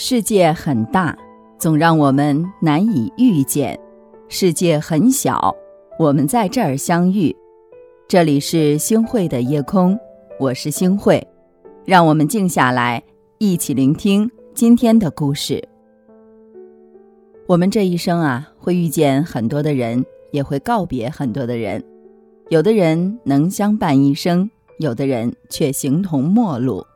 世界很大，总让我们难以遇见；世界很小，我们在这儿相遇。这里是星汇的夜空，我是星汇，让我们静下来，一起聆听今天的故事。我们这一生啊，会遇见很多的人，也会告别很多的人。有的人能相伴一生，有的人却形同陌路。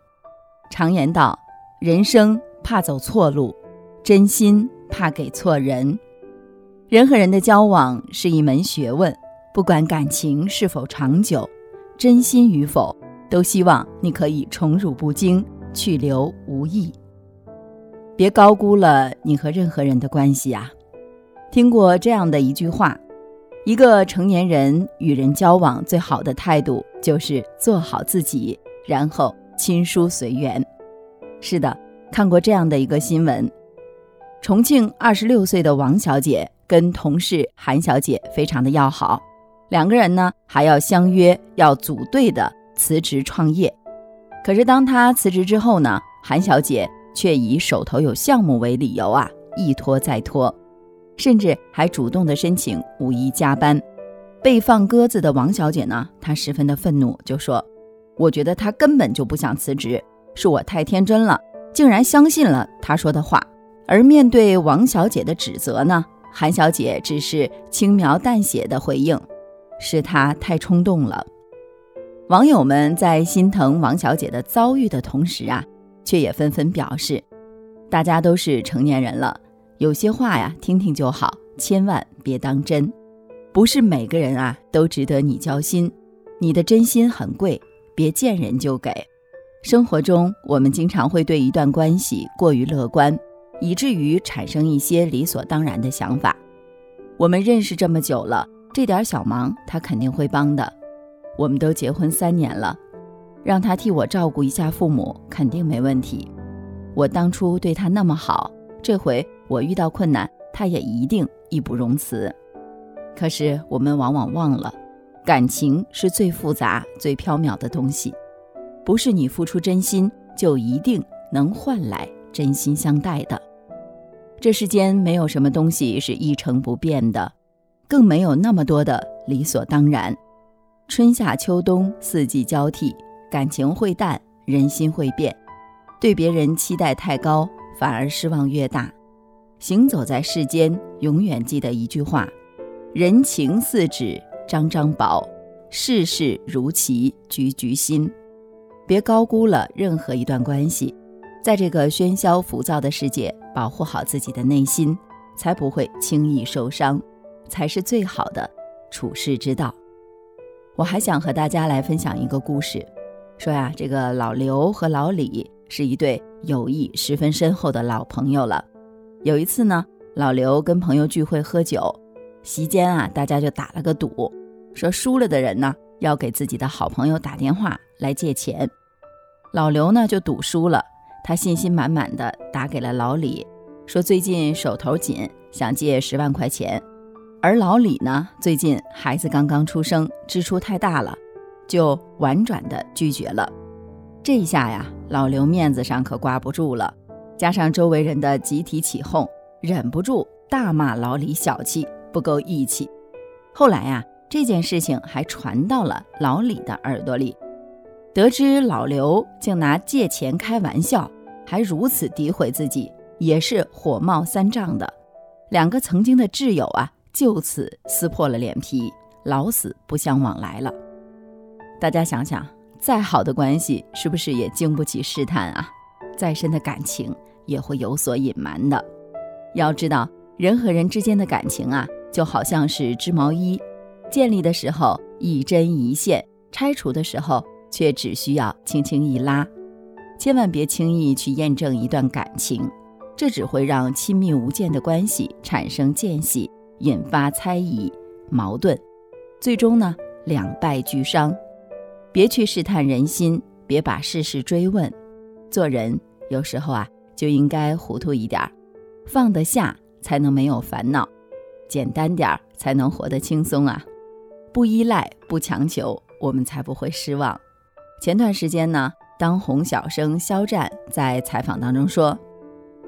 常言道，人生。怕走错路，真心怕给错人。人和人的交往是一门学问，不管感情是否长久，真心与否，都希望你可以宠辱不惊，去留无意。别高估了你和任何人的关系啊！听过这样的一句话：一个成年人与人交往最好的态度就是做好自己，然后亲疏随缘。是的。看过这样的一个新闻：重庆二十六岁的王小姐跟同事韩小姐非常的要好，两个人呢还要相约要组队的辞职创业。可是当她辞职之后呢，韩小姐却以手头有项目为理由啊，一拖再拖，甚至还主动的申请五一加班。被放鸽子的王小姐呢，她十分的愤怒，就说：“我觉得她根本就不想辞职，是我太天真了。”竟然相信了他说的话，而面对王小姐的指责呢，韩小姐只是轻描淡写的回应：“是他太冲动了。”网友们在心疼王小姐的遭遇的同时啊，却也纷纷表示：“大家都是成年人了，有些话呀听听就好，千万别当真。不是每个人啊都值得你交心，你的真心很贵，别见人就给。”生活中，我们经常会对一段关系过于乐观，以至于产生一些理所当然的想法。我们认识这么久了，这点小忙他肯定会帮的。我们都结婚三年了，让他替我照顾一下父母，肯定没问题。我当初对他那么好，这回我遇到困难，他也一定义不容辞。可是我们往往忘了，感情是最复杂、最缥缈的东西。不是你付出真心就一定能换来真心相待的。这世间没有什么东西是一成不变的，更没有那么多的理所当然。春夏秋冬四季交替，感情会淡，人心会变。对别人期待太高，反而失望越大。行走在世间，永远记得一句话：人情似纸张张薄，世事如棋局局新。别高估了任何一段关系，在这个喧嚣浮躁的世界，保护好自己的内心，才不会轻易受伤，才是最好的处世之道。我还想和大家来分享一个故事，说呀，这个老刘和老李是一对友谊十分深厚的老朋友了。有一次呢，老刘跟朋友聚会喝酒，席间啊，大家就打了个赌，说输了的人呢。要给自己的好朋友打电话来借钱，老刘呢就赌输了，他信心满满的打给了老李，说最近手头紧，想借十万块钱。而老李呢，最近孩子刚刚出生，支出太大了，就婉转的拒绝了。这一下呀，老刘面子上可挂不住了，加上周围人的集体起哄，忍不住大骂老李小气，不够义气。后来呀。这件事情还传到了老李的耳朵里，得知老刘竟拿借钱开玩笑，还如此诋毁自己，也是火冒三丈的。两个曾经的挚友啊，就此撕破了脸皮，老死不相往来了。大家想想，再好的关系，是不是也经不起试探啊？再深的感情，也会有所隐瞒的。要知道，人和人之间的感情啊，就好像是织毛衣。建立的时候一针一线，拆除的时候却只需要轻轻一拉。千万别轻易去验证一段感情，这只会让亲密无间的关系产生间隙，引发猜疑、矛盾，最终呢两败俱伤。别去试探人心，别把事事追问。做人有时候啊就应该糊涂一点，放得下才能没有烦恼，简单点儿才能活得轻松啊。不依赖，不强求，我们才不会失望。前段时间呢，当红小生肖战在采访当中说：“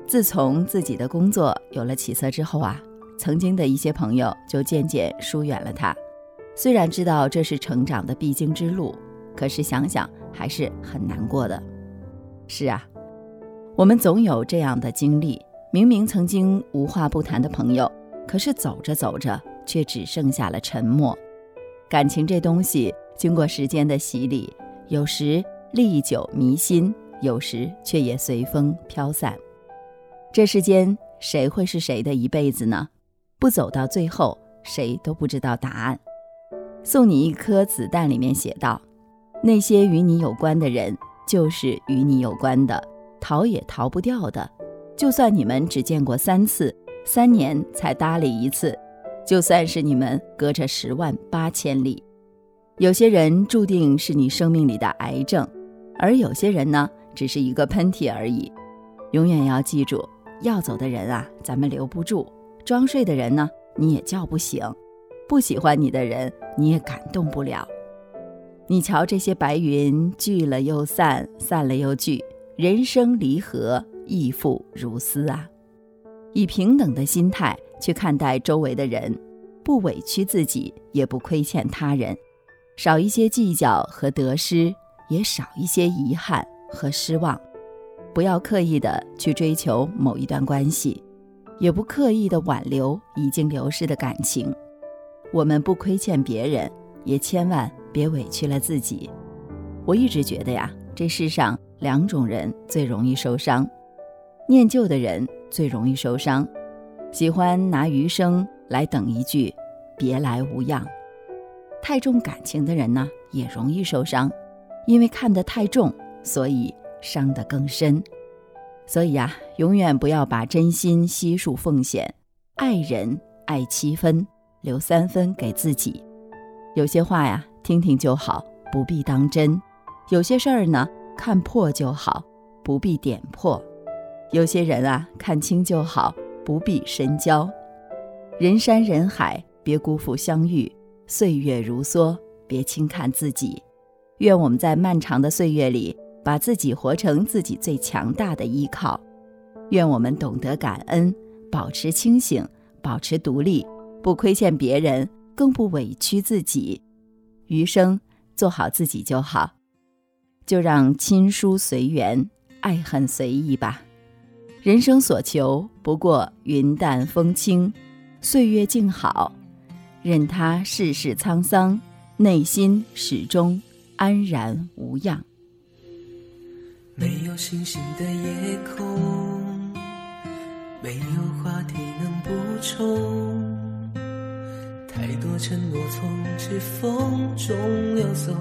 自从自己的工作有了起色之后啊，曾经的一些朋友就渐渐疏远了他。虽然知道这是成长的必经之路，可是想想还是很难过的。是啊，我们总有这样的经历：明明曾经无话不谈的朋友，可是走着走着却只剩下了沉默。感情这东西，经过时间的洗礼，有时历久弥新，有时却也随风飘散。这世间谁会是谁的一辈子呢？不走到最后，谁都不知道答案。送你一颗子弹里面写道：“那些与你有关的人，就是与你有关的，逃也逃不掉的。就算你们只见过三次，三年才搭理一次，就算是你们隔着十万八千里，有些人注定是你生命里的癌症，而有些人呢，只是一个喷嚏而已。永远要记住。”要走的人啊，咱们留不住；装睡的人呢，你也叫不醒；不喜欢你的人，你也感动不了。你瞧，这些白云聚了又散，散了又聚，人生离合亦复如斯啊！以平等的心态去看待周围的人，不委屈自己，也不亏欠他人，少一些计较和得失，也少一些遗憾和失望。不要刻意的去追求某一段关系，也不刻意的挽留已经流失的感情。我们不亏欠别人，也千万别委屈了自己。我一直觉得呀，这世上两种人最容易受伤：念旧的人最容易受伤，喜欢拿余生来等一句“别来无恙”。太重感情的人呢，也容易受伤，因为看得太重，所以。伤得更深，所以呀，永远不要把真心悉数奉献。爱人爱七分，留三分给自己。有些话呀，听听就好，不必当真；有些事儿呢，看破就好，不必点破；有些人啊，看清就好，不必深交。人山人海，别辜负相遇；岁月如梭，别轻看自己。愿我们在漫长的岁月里。把自己活成自己最强大的依靠，愿我们懂得感恩，保持清醒，保持独立，不亏欠别人，更不委屈自己。余生做好自己就好，就让亲疏随缘，爱恨随意吧。人生所求不过云淡风轻，岁月静好，任他世事沧桑，内心始终安然无恙。没有星星的夜空，没有话题能补充。太多承诺从指缝中流走，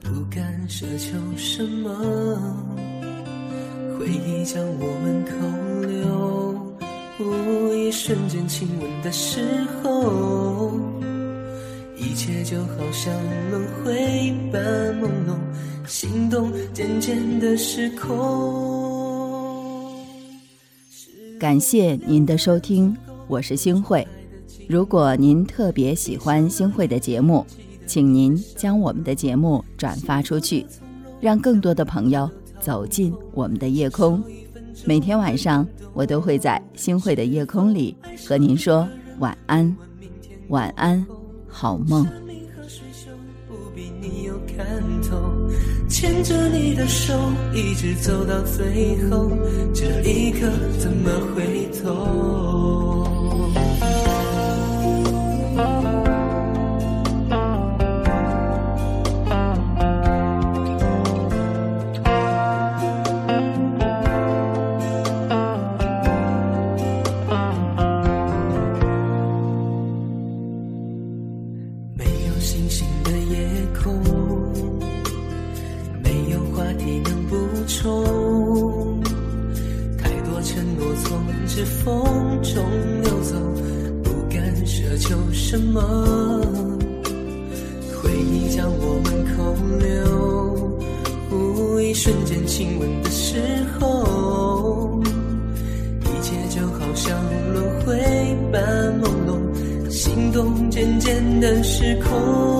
不敢奢求什么。回忆将我们扣留，一瞬间亲吻的时候，一切就好像轮回般朦胧。心动渐渐的失控。感谢您的收听，我是星慧。如果您特别喜欢星慧的节目，请您将我们的节目转发出去，让更多的朋友走进我们的夜空。每天晚上，我都会在星汇的夜空里和您说晚安，晚安，好梦。牵着你的手，一直走到最后，这一刻怎么回头？中，太多承诺从指缝中流走，不敢奢求什么。回忆将我们扣留，一瞬间亲吻的时候，一切就好像轮回般朦胧，心动渐渐的失控。